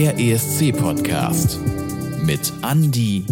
Der ESC-Podcast mit Andy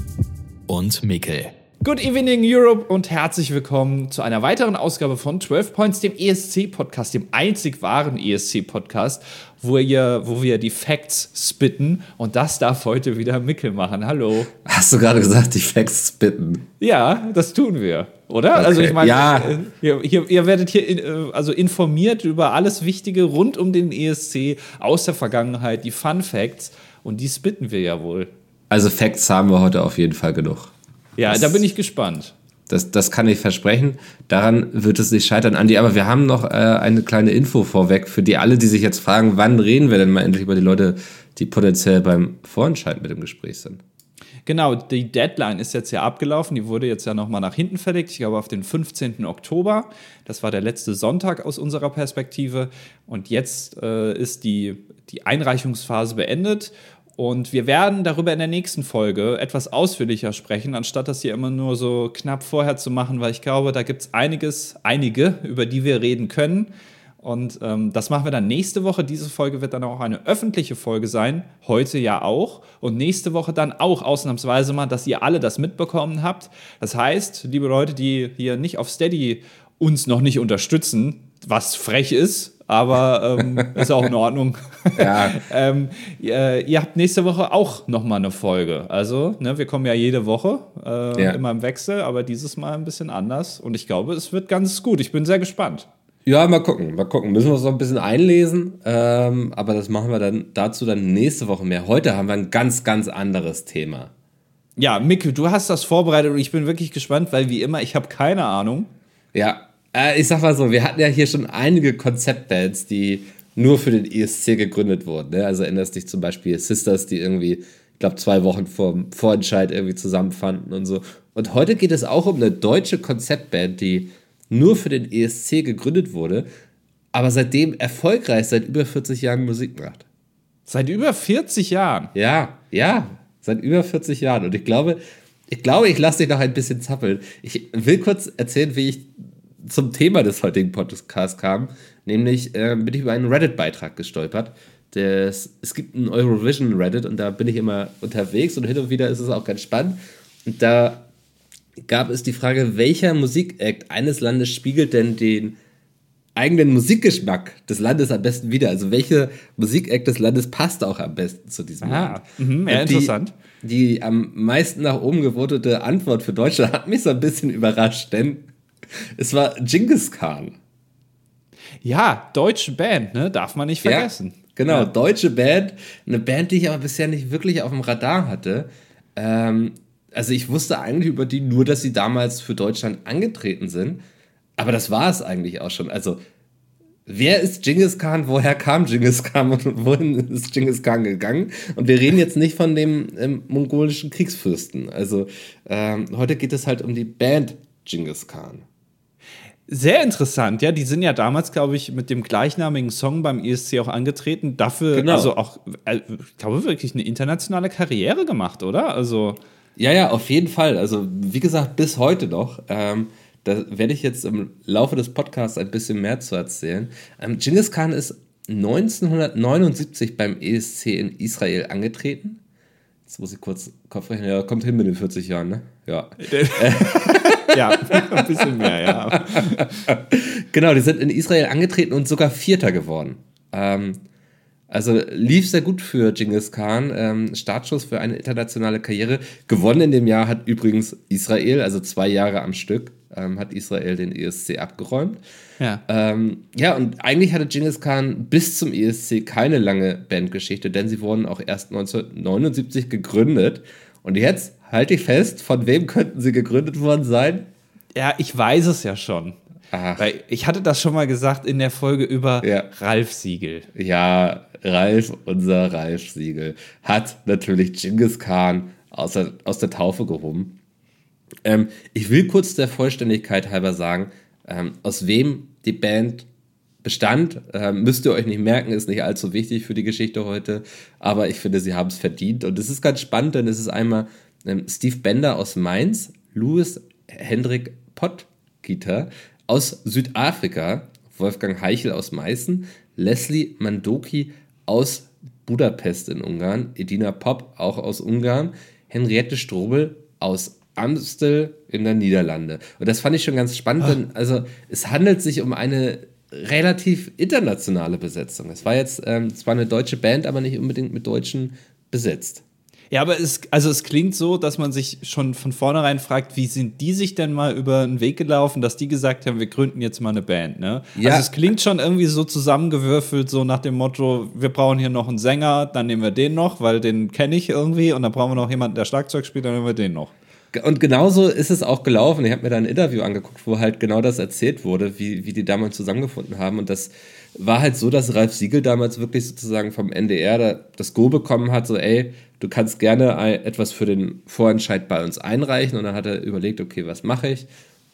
und Mikkel. Good evening Europe und herzlich willkommen zu einer weiteren Ausgabe von 12 Points, dem ESC-Podcast, dem einzig wahren ESC-Podcast, wo, wo wir die Facts spitten und das darf heute wieder Mikkel machen. Hallo. Hast du gerade gesagt, die Facts spitten? Ja, das tun wir, oder? Okay. Also ich meine, Ja. äh, ihr, ihr, ihr werdet hier in, äh, also informiert über alles Wichtige rund um den ESC aus der Vergangenheit, die Fun Facts und die spitten wir ja wohl. Also Facts haben wir heute auf jeden Fall genug. Ja, Das- da bin ich gespannt. Das, das kann ich versprechen. Daran wird es nicht scheitern, Andi. Aber wir haben noch äh, eine kleine Info vorweg für die alle, die sich jetzt fragen, wann reden wir denn mal endlich über die Leute, die potenziell beim Vorentscheid mit im Gespräch sind. Genau, die Deadline ist jetzt ja abgelaufen. Die wurde jetzt ja nochmal nach hinten verlegt. Ich glaube, auf den 15. Oktober. Das war der letzte Sonntag aus unserer Perspektive. Und jetzt äh, ist die, die Einreichungsphase beendet. Und wir werden darüber in der nächsten Folge etwas ausführlicher sprechen, anstatt das hier immer nur so knapp vorher zu machen, weil ich glaube, da gibt es einiges, einige, über die wir reden können. Und ähm, das machen wir dann nächste Woche. Diese Folge wird dann auch eine öffentliche Folge sein. Heute ja auch. Und nächste Woche dann auch ausnahmsweise mal, dass ihr alle das mitbekommen habt. Das heißt, liebe Leute, die hier nicht auf Steady uns noch nicht unterstützen, was frech ist, aber ähm, ist auch in Ordnung. Ja. ähm, ihr, ihr habt nächste Woche auch nochmal eine Folge. Also, ne, wir kommen ja jede Woche, äh, Ja. immer im Wechsel, aber dieses Mal ein bisschen anders. Und ich glaube, es wird ganz gut. Ich bin sehr gespannt. Ja, mal gucken, mal gucken. Müssen wir uns noch ein bisschen einlesen. Ähm, aber das machen wir dann dazu dann nächste Woche mehr. Heute haben wir ein ganz, ganz anderes Thema. Ja, Mikkel, du hast das vorbereitet und ich bin wirklich gespannt, weil wie immer, ich habe keine Ahnung. Ja, äh, ich sag mal so, wir hatten ja hier schon einige Konzeptbands, die nur für den ESC gegründet wurden. Ne? Also erinnerst dich zum Beispiel Sisters, die irgendwie, ich glaube, zwei Wochen vor dem Vorentscheid irgendwie zusammenfanden und so. Und heute geht es auch um eine deutsche Konzeptband, die nur für den ESC gegründet wurde, aber seitdem erfolgreich seit über 40 Jahren Musik macht. Seit über 40 Jahren. Ja, ja, seit über 40 Jahren. Und ich glaube, ich glaube, ich lasse dich noch ein bisschen zappeln. Ich will kurz erzählen, wie ich zum Thema des heutigen Podcasts kam. Nämlich äh, bin ich über einen Reddit-Beitrag gestolpert. Das, es gibt einen Eurovision Reddit und da bin ich immer unterwegs und hin und wieder ist es auch ganz spannend. Und da gab es die Frage, welcher Musikakt eines Landes spiegelt denn den eigenen Musikgeschmack des Landes am besten wieder? Also welche Musikakt des Landes passt auch am besten zu diesem Ah, Land? mhm, ja, die, interessant. Die am meisten nach oben gewotete Antwort für Deutschland hat mich so ein bisschen überrascht, denn es war Genghis Khan. Ja, deutsche Band, ne? Darf man nicht vergessen. Ja, genau, Ja. deutsche Band. Eine Band, die ich aber bisher nicht wirklich auf dem Radar hatte. Ähm, also ich wusste eigentlich über die nur, dass sie damals für Deutschland angetreten sind. Aber das war es eigentlich auch schon. Also wer ist Genghis Khan? Woher kam Genghis Khan und wohin ist Genghis Khan gegangen? Und wir reden jetzt nicht von dem ähm, mongolischen Kriegsfürsten. Also ähm, heute geht es halt um die Band Genghis Khan. Sehr interessant, ja. Die sind ja damals, glaube ich, mit dem gleichnamigen Song beim ESC auch angetreten. Dafür, Genau. also auch, äh, ich glaube, wirklich eine internationale Karriere gemacht, oder? Also, Ja, ja, auf jeden Fall. Also, wie gesagt, bis heute noch. Ähm, da werde ich jetzt im Laufe des Podcasts ein bisschen mehr zu erzählen. Ähm, Genghis Khan ist 1979 beim ESC in Israel angetreten. Jetzt muss ich kurz Kopf rechnen. Ja, kommt hin mit den 40 Jahren, ne? Ja. ja, ein bisschen mehr, ja. Genau, die sind in Israel angetreten und sogar Vierter geworden. Ähm, also lief sehr gut für Genghis Khan. Ähm, Startschuss für eine internationale Karriere. Gewonnen in dem Jahr hat übrigens Israel, also zwei Jahre am Stück, ähm, hat Israel den ESC abgeräumt. Ja. Ähm, ja, und eigentlich hatte Genghis Khan bis zum ESC keine lange Bandgeschichte, denn sie wurden auch erst 1979 gegründet. Und jetzt halte ich fest, von wem könnten sie gegründet worden sein? Ja, ich weiß es ja schon. Ach. Weil ich hatte das schon mal gesagt in der Folge über Ja. Ralf Siegel. Ja, Ralf, unser Ralf Siegel, hat natürlich Genghis Khan aus der, aus der Taufe gehoben. Ähm, ich will kurz der Vollständigkeit halber sagen, ähm, aus wem die Band bestand, ähm, müsst ihr euch nicht merken, ist nicht allzu wichtig für die Geschichte heute, aber ich finde, sie haben es verdient. Und es ist ganz spannend, denn es ist einmal Steve Bender aus Mainz, Louis Hendrik Pottgitter aus Südafrika, Wolfgang Heichel aus Meißen, Leslie Mandoki aus Budapest in Ungarn, Edina Pop, auch aus Ungarn, Henriette Strobel aus Amstel in der Niederlande. Und das fand ich schon ganz spannend, denn also es handelt sich um eine relativ internationale Besetzung. Es war jetzt ähm, zwar eine deutsche Band, aber nicht unbedingt mit Deutschen besetzt. Ja, aber es, also es klingt so, dass man sich schon von vornherein fragt, wie sind die sich denn mal über den Weg gelaufen, dass die gesagt haben, wir gründen jetzt mal eine Band, ne? Ja. Also es klingt schon irgendwie so zusammengewürfelt, so nach dem Motto, wir brauchen hier noch einen Sänger, dann nehmen wir den noch, weil den kenne ich irgendwie und dann brauchen wir noch jemanden, der Schlagzeug spielt, dann nehmen wir den noch. Und genauso ist es auch gelaufen. Ich habe mir da ein Interview angeguckt, wo halt genau das erzählt wurde, wie, wie die damals zusammengefunden haben. Und das war halt so, dass Ralf Siegel damals wirklich sozusagen vom NDR da, das Go bekommen hat, so ey, du kannst gerne etwas für den Vorentscheid bei uns einreichen. Und dann hat er überlegt, okay, was mache ich?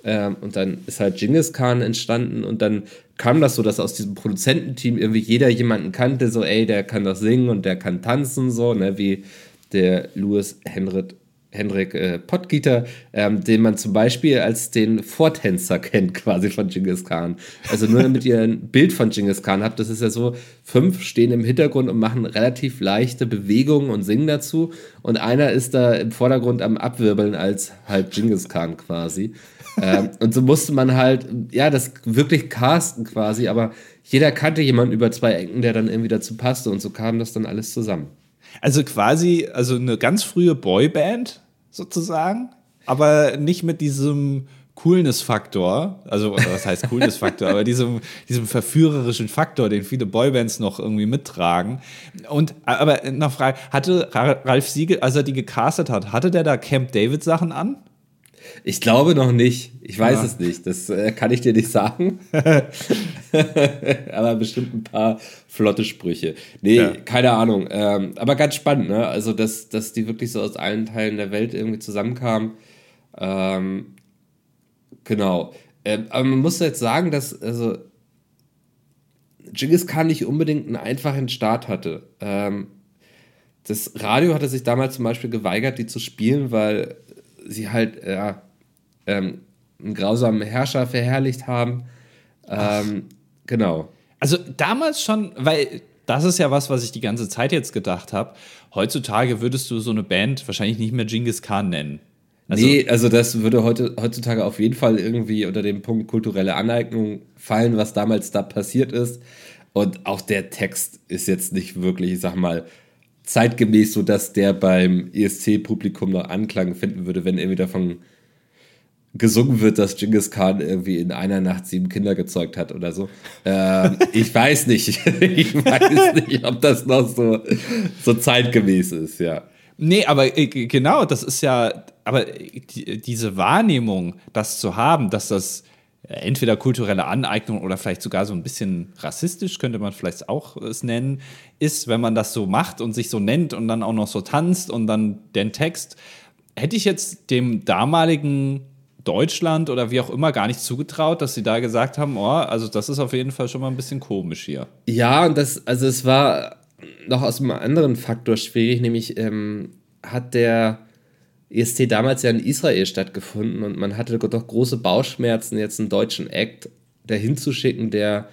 Ähm, und dann ist halt Genghis Khan entstanden und dann kam das so, dass aus diesem Produzententeam irgendwie jeder jemanden kannte, so ey, der kann das singen und der kann tanzen, so, ne, wie der Louis Henrik Henrik äh, Pottgieter, ähm, den man zum Beispiel als den Vortänzer kennt, quasi von Genghis Khan. Also nur damit ihr ein Bild von Genghis Khan habt, das ist ja so, fünf stehen im Hintergrund und machen relativ leichte Bewegungen und singen dazu und einer ist da im Vordergrund am Abwirbeln als halt Genghis Khan quasi. ähm, und so musste man halt, ja, das wirklich casten quasi, aber jeder kannte jemanden über zwei Ecken, der dann irgendwie dazu passte und so kam das dann alles zusammen. Also quasi, also eine ganz frühe Boyband sozusagen, aber nicht mit diesem Coolness-Faktor, also was heißt Coolness-Faktor, aber diesem, diesem verführerischen Faktor, den viele Boybands noch irgendwie mittragen. Und aber noch Frage, hatte Ralf Siegel, als er die gecastet hat, hatte der da Camp David Sachen an? Ich glaube noch nicht. Ich weiß Ja. es nicht. Das äh, kann ich dir nicht sagen. aber bestimmt ein paar flotte Sprüche. Nee, Ja. keine Ahnung. Ähm, aber ganz spannend, ne? Also, dass, dass die wirklich so aus allen Teilen der Welt irgendwie zusammenkamen. Ähm, genau. Ähm, aber man muss jetzt sagen, dass, also, Genghis Khan nicht unbedingt einen einfachen Start hatte. Ähm, das Radio hatte sich damals zum Beispiel geweigert, die zu spielen, weil sie halt ja, ähm, einen grausamen Herrscher verherrlicht haben. Ähm, genau. Also damals schon, weil das ist ja was, was ich die ganze Zeit jetzt gedacht habe. Heutzutage würdest du so eine Band wahrscheinlich nicht mehr Genghis Khan nennen. Also, nee, also das würde heute, heutzutage auf jeden Fall irgendwie unter dem Punkt kulturelle Aneignung fallen, was damals da passiert ist. Und auch der Text ist jetzt nicht wirklich, ich sag mal, zeitgemäß, so dass der beim ESC-Publikum noch Anklang finden würde, wenn irgendwie davon gesungen wird, dass Genghis Khan irgendwie in einer Nacht sieben Kinder gezeugt hat oder so. Ähm, ich weiß nicht. Ich weiß nicht, ob das noch so, so zeitgemäß ist, ja. Nee, aber äh, genau, das ist ja, aber äh, die, diese Wahrnehmung, das zu haben, dass das äh, entweder kulturelle Aneignung oder vielleicht sogar so ein bisschen rassistisch, könnte man vielleicht auch es nennen, ist, wenn man das so macht und sich so nennt und dann auch noch so tanzt und dann den Text, hätte ich jetzt dem damaligen Deutschland oder wie auch immer gar nicht zugetraut, dass sie da gesagt haben, oh, also das ist auf jeden Fall schon mal ein bisschen komisch hier. Ja, und das, also es war noch aus einem anderen Faktor schwierig, nämlich ähm, hat der ESC damals ja in Israel stattgefunden und man hatte doch große Bauchschmerzen, jetzt einen deutschen Act dahin zu schicken, der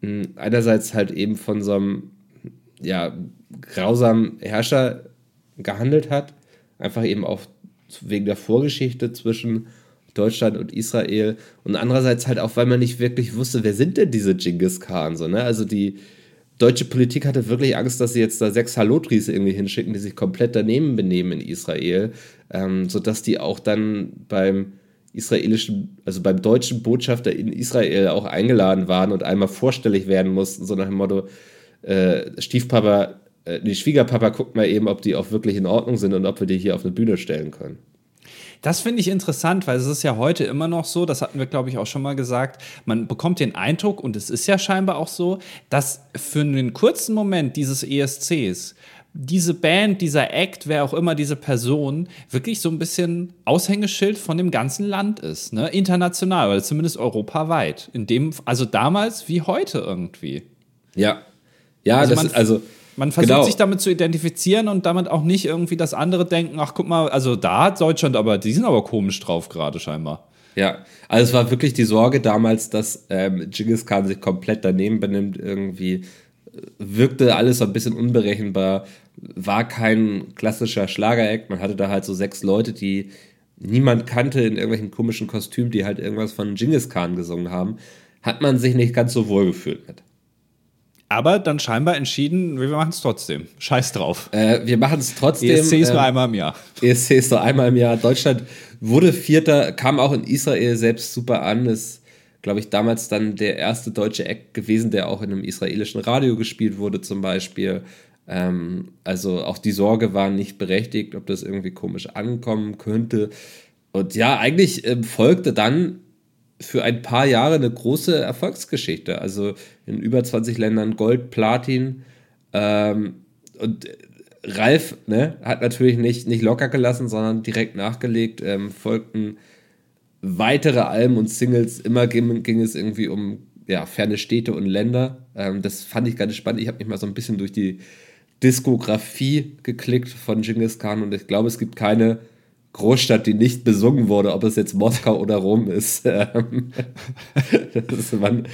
mh, einerseits halt eben von so einem ja, grausamen Herrscher gehandelt hat, einfach eben auch wegen der Vorgeschichte zwischen Deutschland und Israel und andererseits halt auch, weil man nicht wirklich wusste, wer sind denn diese Genghis Khan, so, ne? Also die deutsche Politik hatte wirklich Angst, dass sie jetzt da sechs Halotris irgendwie hinschicken, die sich komplett daneben benehmen in Israel, ähm, sodass die auch dann beim israelischen, also beim deutschen Botschafter in Israel auch eingeladen waren und einmal vorstellig werden mussten, so nach dem Motto, äh, Stiefpapa, äh, nee, Schwiegerpapa, guckt mal eben, ob die auch wirklich in Ordnung sind und ob wir die hier auf eine Bühne stellen können. Das finde ich interessant, weil es ist ja heute immer noch so, das hatten wir, glaube ich, auch schon mal gesagt, man bekommt den Eindruck, und es ist ja scheinbar auch so, dass für einen kurzen Moment dieses ESCs diese Band, dieser Act, wer auch immer diese Person, wirklich so ein bisschen Aushängeschild von dem ganzen Land ist, ne? international oder zumindest europaweit. In dem, also damals wie heute irgendwie. Ja. Ja, Also das ist also. Man versucht Genau. sich damit zu identifizieren und damit auch nicht irgendwie das andere denken, ach guck mal, also da hat Deutschland aber, die sind aber komisch drauf gerade scheinbar. Ja, also es war wirklich die Sorge damals, dass ähm, Genghis Khan sich komplett daneben benimmt, irgendwie wirkte alles so ein bisschen unberechenbar, war kein klassischer Schlager-Act. Man hatte da halt so sechs Leute, die niemand kannte in irgendwelchen komischen Kostümen, die halt irgendwas von Genghis Khan gesungen haben. Hat man sich nicht ganz so wohl gefühlt mit. Aber dann scheinbar entschieden, wir machen es trotzdem. Scheiß drauf. Äh, wir machen es trotzdem. ESC ist nur äh, einmal im Jahr. ESC ist nur einmal im Jahr. Deutschland wurde Vierter, kam auch in Israel selbst super an. Ist, glaube ich, damals dann der erste deutsche Act gewesen, der auch in einem israelischen Radio gespielt wurde, zum Beispiel. Ähm, also auch die Sorge war nicht berechtigt, ob das irgendwie komisch ankommen könnte. Und ja, eigentlich äh, folgte dann für ein paar Jahre eine große Erfolgsgeschichte. Also in über 20 Ländern Gold, Platin. Ähm, und Ralf ne, hat natürlich nicht, nicht locker gelassen, sondern direkt nachgelegt. Ähm, folgten weitere Alben und Singles. Immer ging, ging es irgendwie um ja, ferne Städte und Länder. Ähm, das fand ich ganz spannend. Ich habe mich mal so ein bisschen durch die Diskografie geklickt von Genghis Khan und ich glaube, es gibt keine Großstadt, die nicht besungen wurde, ob es jetzt Moskau oder Rom ist. Ähm, ist man,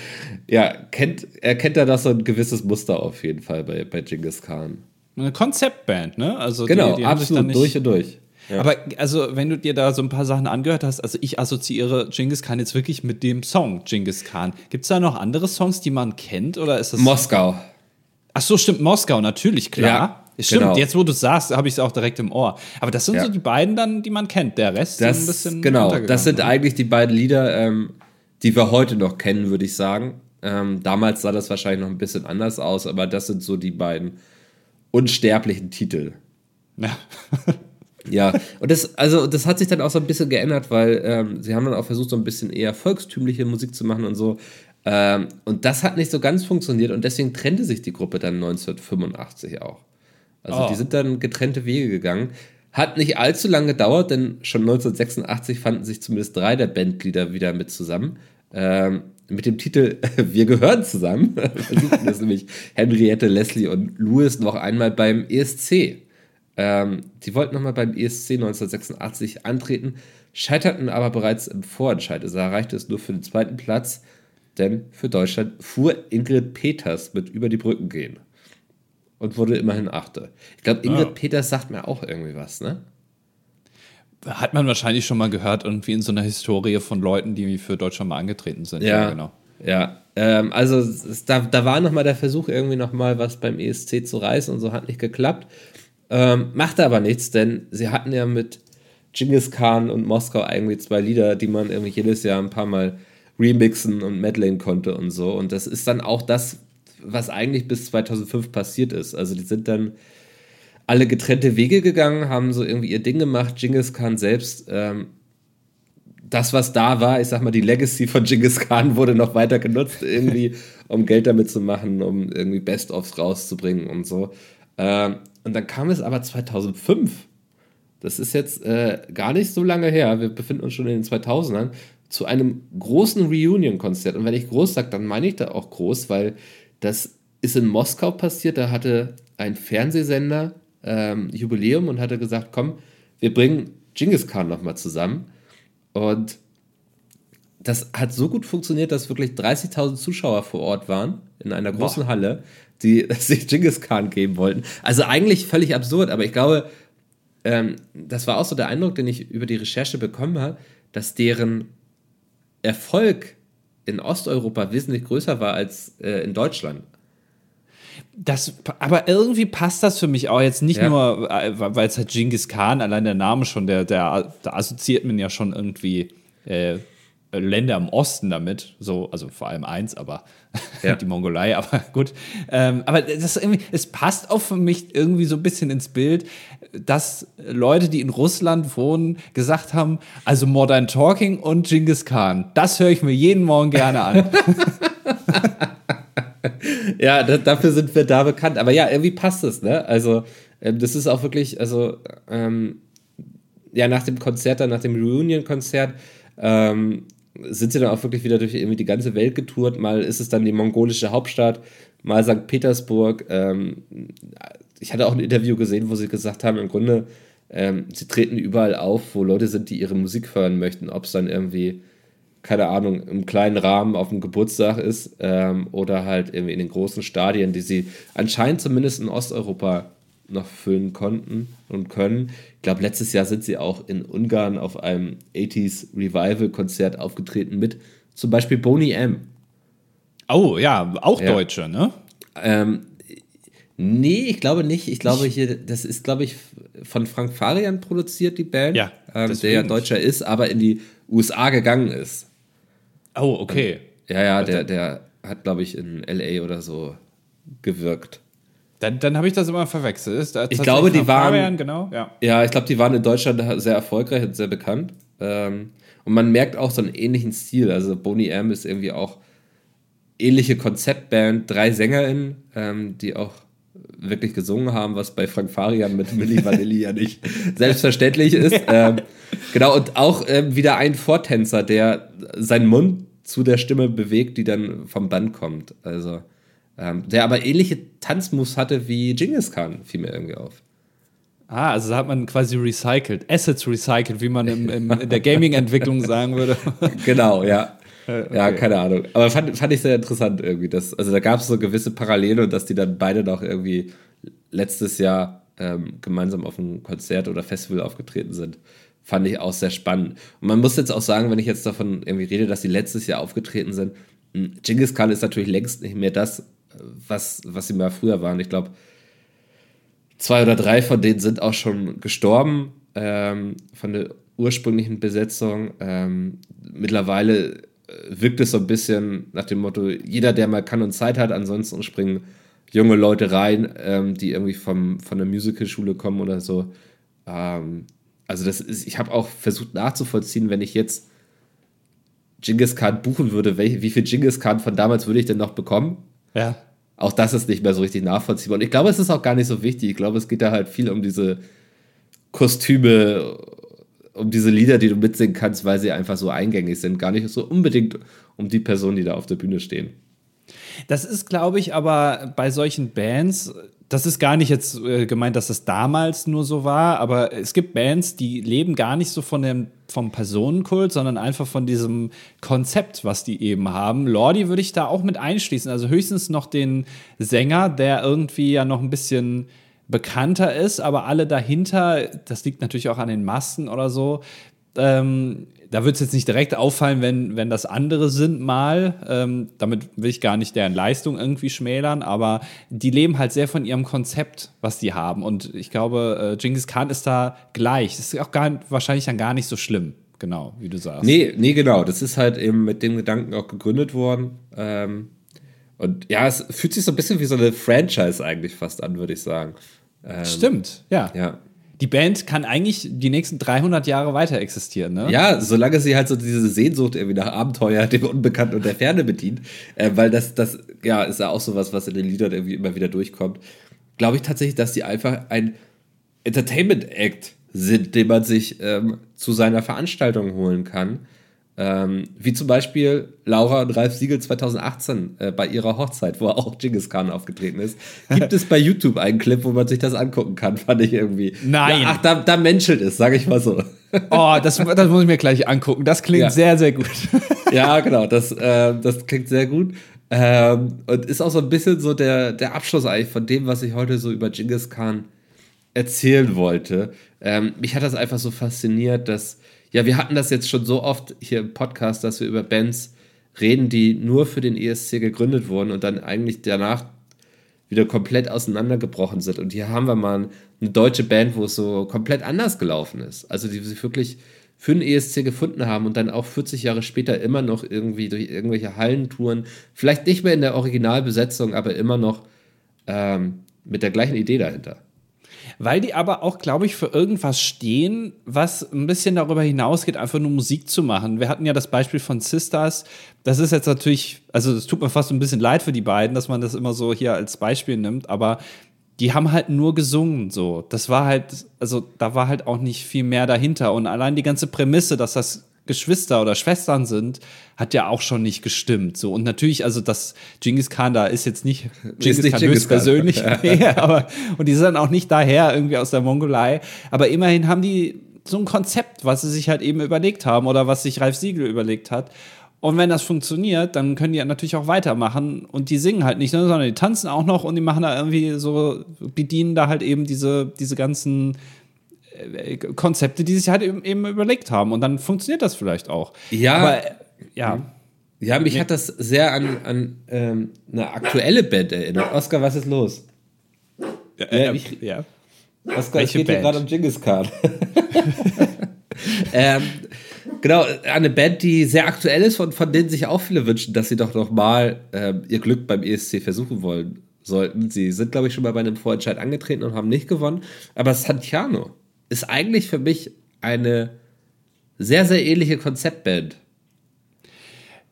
ja, kennt, erkennt er das so ein gewisses Muster auf jeden Fall bei, bei Genghis Khan. Eine Konzeptband, ne? Also genau, die, die absolut, nicht, durch und durch. Ja. Aber also, wenn du dir da so ein paar Sachen angehört hast, also ich assoziiere Genghis Khan jetzt wirklich mit dem Song Genghis Khan. Gibt es da noch andere Songs, die man kennt oder ist das Moskau? Ach so, stimmt, Moskau, natürlich, klar. Ja. Stimmt, genau. jetzt wo du es sagst, habe ich es auch direkt im Ohr. Aber das sind ja. so die beiden dann, die man kennt. Der Rest das, ist ein bisschen. Genau, das sind eigentlich die beiden Lieder, ähm, die wir heute noch kennen, würde ich sagen. Ähm, damals sah das wahrscheinlich noch ein bisschen anders aus, aber das sind so die beiden unsterblichen Titel. Ja. ja, und das, also, das hat sich dann auch so ein bisschen geändert, weil ähm, sie haben dann auch versucht, so ein bisschen eher volkstümliche Musik zu machen und so. Ähm, und das hat nicht so ganz funktioniert und deswegen trennte sich die Gruppe dann 1985 auch. Also oh. die sind dann getrennte Wege gegangen. Hat nicht allzu lange gedauert, denn schon 1986 fanden sich zumindest drei der Bandglieder wieder mit zusammen. Ähm, mit dem Titel Wir gehören zusammen. Versuchten das nämlich Henriette, Leslie und Louis noch einmal beim ESC. Ähm, die wollten nochmal beim ESC 1986 antreten, scheiterten aber bereits im Vorentscheid. Also erreichte es nur für den zweiten Platz, denn für Deutschland fuhr Ingrid Peters mit über die Brücken gehen und wurde immerhin Achte. Ich glaube, Ingrid ja. Peters sagt mir auch irgendwie was, ne? Hat man wahrscheinlich schon mal gehört, irgendwie in so einer Historie von Leuten, die für Deutschland mal angetreten sind. Ja, ja genau. Ja, ähm, also es, da, da war nochmal der Versuch, irgendwie nochmal was beim ESC zu reißen und so hat nicht geklappt. Ähm, machte aber nichts, denn sie hatten ja mit Genghis Khan und Moskau eigentlich zwei Lieder, die man irgendwie jedes Jahr ein paar Mal remixen und medleyen konnte und so. Und das ist dann auch das, was eigentlich bis 2005 passiert ist. Also die sind dann alle getrennte Wege gegangen, haben so irgendwie ihr Ding gemacht. Genghis Khan selbst, ähm, das, was da war, ich sag mal, die Legacy von Genghis Khan wurde noch weiter genutzt, irgendwie, um Geld damit zu machen, um irgendwie Best-ofs rauszubringen und so. Ähm, und dann kam es aber 2005. Das ist jetzt äh, gar nicht so lange her. Wir befinden uns schon in den 2000ern zu einem großen Reunion-Konzert. Und wenn ich groß sage, dann meine ich da auch groß, weil das ist in Moskau passiert. Da hatte ein Fernsehsender ähm, Jubiläum und hatte gesagt, komm, wir bringen Genghis Khan nochmal zusammen. Und das hat so gut funktioniert, dass wirklich 30.000 Zuschauer vor Ort waren, in einer großen Boah. Halle, die sich Genghis Khan geben wollten. Also eigentlich völlig absurd, aber ich glaube, ähm, das war auch so der Eindruck, den ich über die Recherche bekommen habe, dass deren Erfolg in Osteuropa wesentlich größer war als äh, in Deutschland. Das, aber irgendwie passt das für mich auch jetzt nicht ja. nur, äh, weil es halt Genghis Khan, allein der Name schon, der, der, da assoziiert man ja schon irgendwie äh, Länder im Osten damit, so, also vor allem eins, aber ja. die Mongolei, aber gut. Ähm, aber das irgendwie, es passt auch für mich irgendwie so ein bisschen ins Bild, dass Leute, die in Russland wohnen, gesagt haben, also Modern Talking und Genghis Khan, das höre ich mir jeden Morgen gerne an. ja, dafür sind wir da bekannt. Aber ja, irgendwie passt es, ne? Also, ähm, das ist auch wirklich, also, ähm, ja, nach dem Konzert, dann nach dem Reunion-Konzert, ähm, sind sie dann auch wirklich wieder durch irgendwie die ganze Welt getourt. Mal ist es dann die mongolische Hauptstadt, mal St. Petersburg. Ähm, ich hatte auch ein Interview gesehen, wo sie gesagt haben, im Grunde, ähm, sie treten überall auf, wo Leute sind, die ihre Musik hören möchten. Ob es dann irgendwie keine Ahnung, im kleinen Rahmen auf dem Geburtstag ist ähm, oder halt irgendwie in den großen Stadien, die sie anscheinend zumindest in Osteuropa noch füllen konnten und können. Ich glaube, letztes Jahr sind sie auch in Ungarn auf einem 80s Revival-Konzert aufgetreten mit zum Beispiel Boney M. Oh, ja, auch ja. Deutsche, ne? Ähm, nee, ich glaube nicht. Ich glaube hier, das ist, glaube ich, von Frank Farian produziert, die Band. Ja. Ähm, der ja Deutscher ist, aber in die USA gegangen ist. Oh, okay. Ja, ja, der, der hat, glaube ich, in LA oder so gewirkt. Dann, dann habe ich das immer verwechselt. ich glaube, die waren. Fabian, genau, ja. ja, ich glaube, die waren in Deutschland sehr erfolgreich und sehr bekannt. Ähm, und man merkt auch so einen ähnlichen Stil. Also Boney M ist irgendwie auch ähnliche Konzeptband, drei SängerInnen, ähm, die auch wirklich gesungen haben, was bei Frank Farian mit Milli Vanilli ja nicht selbstverständlich ist. Ähm, genau, und auch ähm, wieder ein Vortänzer, der seinen Mund zu der Stimme bewegt, die dann vom Band kommt. Also ähm, der aber ähnliche Tanzmoves hatte wie Genghis Khan, fiel mir irgendwie auf. Ah, also hat man quasi recycelt, Assets recycelt, wie man im, im, in der Gaming-Entwicklung sagen würde. genau, ja. Äh, okay. Ja, keine Ahnung. Aber fand, fand ich sehr interessant irgendwie. Dass, also da gab es so gewisse Parallele und dass die dann beide noch irgendwie letztes Jahr ähm, gemeinsam auf einem Konzert oder Festival aufgetreten sind. Fand ich auch sehr spannend. Und man muss jetzt auch sagen, wenn ich jetzt davon irgendwie rede, dass die letztes Jahr aufgetreten sind, hm, Genghis Khan ist natürlich längst nicht mehr das, was, was sie mal früher waren. Ich glaube, zwei oder drei von denen sind auch schon gestorben ähm, von der ursprünglichen Besetzung. Ähm, mittlerweile äh, wirkt es so ein bisschen nach dem Motto, jeder, der mal kann und Zeit hat, ansonsten springen junge Leute rein, ähm, die irgendwie vom, von der Musicalschule kommen oder so. Ähm, also das ist, ich habe auch versucht nachzuvollziehen, wenn ich jetzt Genghis Khan buchen würde, wie, wie viel Genghis Khan von damals würde ich denn noch bekommen? Ja. Auch das ist nicht mehr so richtig nachvollziehbar. Und ich glaube, es ist auch gar nicht so wichtig. Ich glaube, es geht da halt viel um diese Kostüme, um diese Lieder, die du mitsingen kannst, weil sie einfach so eingängig sind. Gar nicht so unbedingt um die Personen, die da auf der Bühne stehen. Das ist, glaube ich, aber bei solchen Bands das ist gar nicht jetzt äh, gemeint, dass das damals nur so war, aber es gibt Bands, die leben gar nicht so von dem, vom Personenkult, sondern einfach von diesem Konzept, was die eben haben. Lordi würde ich da auch mit einschließen. Also höchstens noch den Sänger, der irgendwie ja noch ein bisschen bekannter ist, aber alle dahinter, das liegt natürlich auch an den Masken oder so, ähm, da wird es jetzt nicht direkt auffallen, wenn, wenn das andere sind mal. Ähm, damit will ich gar nicht deren Leistung irgendwie schmälern, aber die leben halt sehr von ihrem Konzept, was die haben. Und ich glaube, äh, Genghis Khan ist da gleich. Das ist auch gar, wahrscheinlich dann gar nicht so schlimm. Genau, wie du sagst. Nee, nee, genau. Das ist halt eben mit dem Gedanken auch gegründet worden. Ähm, und ja, es fühlt sich so ein bisschen wie so eine Franchise eigentlich fast an, würde ich sagen. Ähm, Stimmt, ja. Ja die Band kann eigentlich die nächsten 300 Jahre weiter existieren, ne? Ja, solange sie halt so diese Sehnsucht irgendwie nach Abenteuer, dem Unbekannten und der Ferne bedient, äh, weil das, das, ja, ist ja auch sowas, was in den Liedern irgendwie immer wieder durchkommt. Glaube ich tatsächlich, dass die einfach ein Entertainment-Act sind, den man sich ähm, zu seiner Veranstaltung holen kann. Ähm, wie zum Beispiel Laura und Ralf Siegel 2018 äh, bei ihrer Hochzeit, wo auch Genghis Khan aufgetreten ist. Gibt es bei YouTube einen Clip, wo man sich das angucken kann, fand ich irgendwie. Nein. Ja, ach, da, da menschelt es, sage ich mal so. Oh, das, das muss ich mir gleich angucken. Das klingt ja. sehr, sehr gut. Ja, genau, das, äh, das klingt sehr gut. Ähm, und ist auch so ein bisschen so der, der Abschluss eigentlich von dem, was ich heute so über Genghis Khan erzählen wollte. Ähm, mich hat das einfach so fasziniert, dass ja, wir hatten das jetzt schon so oft hier im Podcast, dass wir über Bands reden, die nur für den ESC gegründet wurden und dann eigentlich danach wieder komplett auseinandergebrochen sind. Und hier haben wir mal eine deutsche Band, wo es so komplett anders gelaufen ist. Also die sich wirklich für den ESC gefunden haben und dann auch 40 Jahre später immer noch irgendwie durch irgendwelche Hallentouren, vielleicht nicht mehr in der Originalbesetzung, aber immer noch ähm, mit der gleichen Idee dahinter. Weil die aber auch, glaube ich, für irgendwas stehen, was ein bisschen darüber hinausgeht, einfach nur Musik zu machen. Wir hatten ja das Beispiel von Sisters. Das ist jetzt natürlich, also es tut mir fast ein bisschen leid für die beiden, dass man das immer so hier als Beispiel nimmt, aber die haben halt nur gesungen, so. Das war halt, also da war halt auch nicht viel mehr dahinter. Und allein die ganze Prämisse, dass das Geschwister oder Schwestern sind, hat ja auch schon nicht gestimmt. So und natürlich, also das Genghis Khan da ist jetzt nicht Genghis Khan höchstpersönlich, nee, aber und die sind dann auch nicht daher irgendwie aus der Mongolei. Aber immerhin haben die so ein Konzept, was sie sich halt eben überlegt haben oder was sich Ralf Siegel überlegt hat. Und wenn das funktioniert, dann können die natürlich auch weitermachen und die singen halt nicht, ne, sondern die tanzen auch noch und die machen da irgendwie so, bedienen da halt eben diese, diese ganzen Konzepte, die sich halt eben, überlegt haben. Und dann funktioniert das vielleicht auch. Ja. Aber, äh, ja. Ja, mich hat das sehr an, an ähm, eine aktuelle Band erinnert. Oskar, was ist los? Äh, ich, ja. Oskar, es Welche geht hier Band? gerade um Genghis Khan. ähm, genau, eine Band, die sehr aktuell ist und von denen sich auch viele wünschen, dass sie doch noch mal ähm, ihr Glück beim ESC versuchen wollen sollten. Sie sind, glaube ich, schon mal bei einem Vorentscheid angetreten und haben nicht gewonnen. Aber Santiano ist eigentlich für mich eine sehr, sehr ähnliche Konzeptband.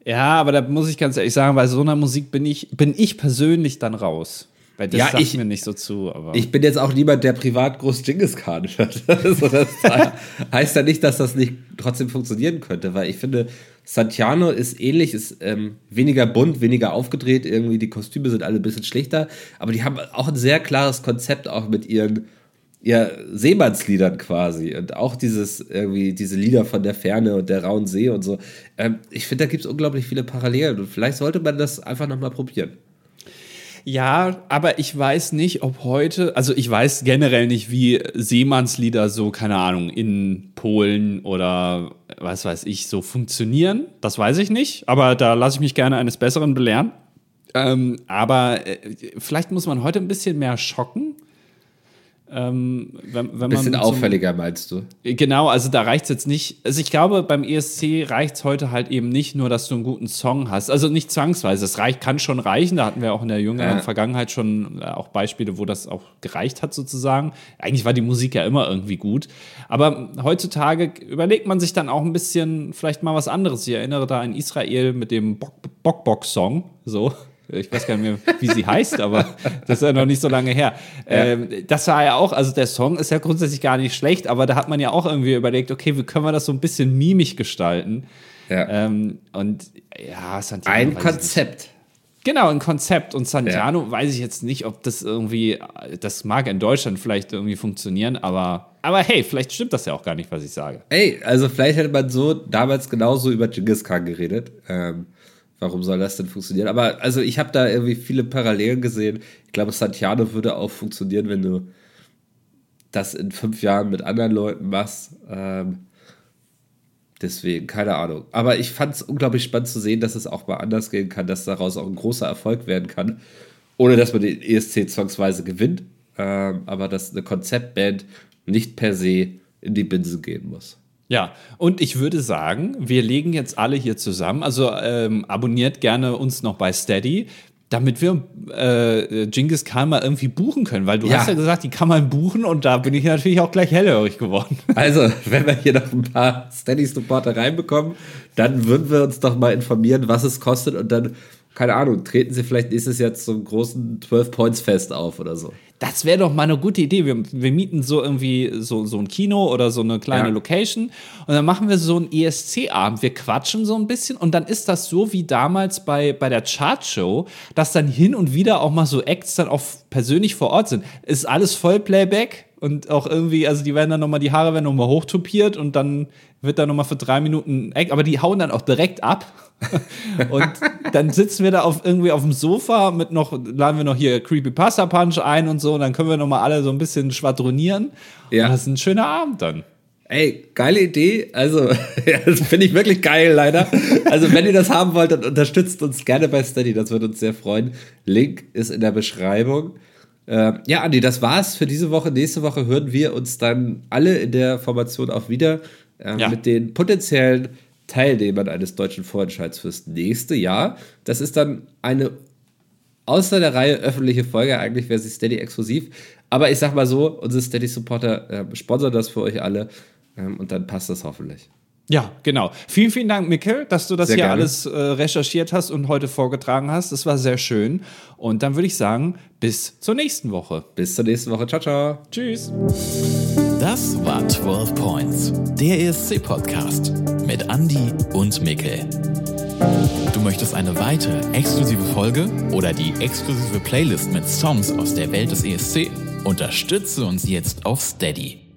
Ja, aber da muss ich ganz ehrlich sagen, bei so einer Musik bin ich, bin ich persönlich dann raus. Weil das Ja, sagt ich- mir nicht so zu. Aber Ich bin jetzt auch niemand, der privat groß Genghis Khan hört. also das heißt ja nicht, dass das nicht trotzdem funktionieren könnte, weil ich finde, Santiano ist ähnlich, ist ähm, weniger bunt, weniger aufgedreht, irgendwie die Kostüme sind alle ein bisschen schlichter, aber die haben auch ein sehr klares Konzept auch mit ihren ja, Seemannsliedern quasi und auch dieses irgendwie diese Lieder von der Ferne und der rauen See und so. Ähm, ich finde, da gibt es unglaublich viele Parallelen und vielleicht sollte man das einfach nochmal probieren. Ja, aber ich weiß nicht, ob heute, also ich weiß generell nicht, wie Seemannslieder so, keine Ahnung, in Polen oder was weiß ich, so funktionieren. Das weiß ich nicht, aber da lasse ich mich gerne eines Besseren belehren. Ähm, aber äh, vielleicht muss man heute ein bisschen mehr schocken. Ähm, wenn, wenn Bisschen auffälliger, meinst du? Genau, also da reicht es jetzt nicht. Also ich glaube, beim ESC reicht es heute halt eben nicht nur, dass du einen guten Song hast. Also nicht zwangsweise. Es reicht, kann schon reichen. Da hatten wir auch in der jüngeren Ja. Vergangenheit schon äh, auch Beispiele, wo das auch gereicht hat, sozusagen. Eigentlich war die Musik ja immer irgendwie gut. Aber heutzutage überlegt man sich dann auch ein bisschen vielleicht mal was anderes. Ich erinnere da an Israel mit dem Bock-Bock-Song. So. Ich weiß gar nicht mehr, wie sie heißt, aber das ist ja noch nicht so lange her. Ähm, das war ja auch, also der Song ist ja grundsätzlich gar nicht schlecht, aber da hat man ja auch irgendwie überlegt, okay, wie können wir das so ein bisschen mimisch gestalten? Ja. Ähm, und ja, Santiano. Ein. Konzept. Genau, ein Konzept. Und Santiano weiß ich jetzt nicht, ob das irgendwie, das mag in Deutschland vielleicht irgendwie funktionieren, aber, aber hey, vielleicht stimmt das ja auch gar nicht, was ich sage. Ey, also vielleicht hätte man so damals genauso über Genghis Khan geredet. Ähm, warum soll das denn funktionieren? Aber also ich habe da irgendwie viele Parallelen gesehen. Ich glaube, Santiano würde auch funktionieren, wenn du das in fünf Jahren mit anderen Leuten machst. Ähm, deswegen, keine Ahnung. Aber ich fand es unglaublich spannend zu sehen, dass es auch mal anders gehen kann, dass daraus auch ein großer Erfolg werden kann, ohne dass man den ESC zwangsweise gewinnt. Ähm, aber dass eine Konzeptband nicht per se in die Binse gehen muss. Ja, und ich würde sagen, wir legen jetzt alle hier zusammen. Also ähm, abonniert gerne uns noch bei Steady, damit wir äh, Genghis Khan mal irgendwie buchen können, weil du Ja. hast ja gesagt, die kann man buchen und da bin ich natürlich auch gleich hellhörig geworden. Also, wenn wir hier noch ein paar Steady-Supporter reinbekommen, dann würden wir uns doch mal informieren, was es kostet und dann, keine Ahnung, treten sie vielleicht nächstes Jahr zum großen 12-Points-Fest auf oder so. Das wäre doch mal eine gute Idee. Wir, wir mieten so irgendwie so, so ein Kino oder so eine kleine Ja. Location und dann machen wir so einen ESC-Abend. Wir quatschen so ein bisschen und dann ist das so wie damals bei, bei der Chartshow, dass dann hin und wieder auch mal so Acts dann auch persönlich vor Ort sind. Ist alles Vollplayback und auch irgendwie, also die werden dann nochmal, die Haare werden nochmal hochtopiert und dann wird da nochmal für drei Minuten Act, aber die hauen dann auch direkt ab. und dann sitzen wir da auf, irgendwie auf dem Sofa mit noch, laden wir noch hier Creepypasta Punch ein und so, und dann können wir nochmal alle so ein bisschen schwadronieren. Ja. Und das ist ein schöner Abend dann. Ey, geile Idee. Also, ja, das finde ich wirklich geil, leider. Also, wenn ihr das haben wollt, dann unterstützt uns gerne bei Steady. Das würde uns sehr freuen. Link ist in der Beschreibung. Ähm, ja, Andi, das war's für diese Woche. Nächste Woche hören wir uns dann alle in der Formation auch wieder ähm, Ja. mit den potenziellen Teilnehmern eines deutschen Vorentscheids fürs nächste Jahr. Das ist dann eine außer der Reihe öffentliche Folge. Eigentlich wäre sie Steady exklusiv. Aber ich sag mal so, unsere Steady-Supporter äh, sponsern das für euch alle. Ähm, und dann passt das hoffentlich. Ja, genau. Vielen, vielen Dank, Mikkel, dass du das Sehr hier gerne. alles äh, recherchiert hast und heute vorgetragen hast. Das war sehr schön. Und dann würde ich sagen, bis zur nächsten Woche. Bis zur nächsten Woche. Ciao, ciao. Tschüss. Das war 12 Points, der ESC-Podcast mit Andy und Mikkel. Du möchtest eine weitere exklusive Folge oder die exklusive Playlist mit Songs aus der Welt des ESC? Unterstütze uns jetzt auf Steady.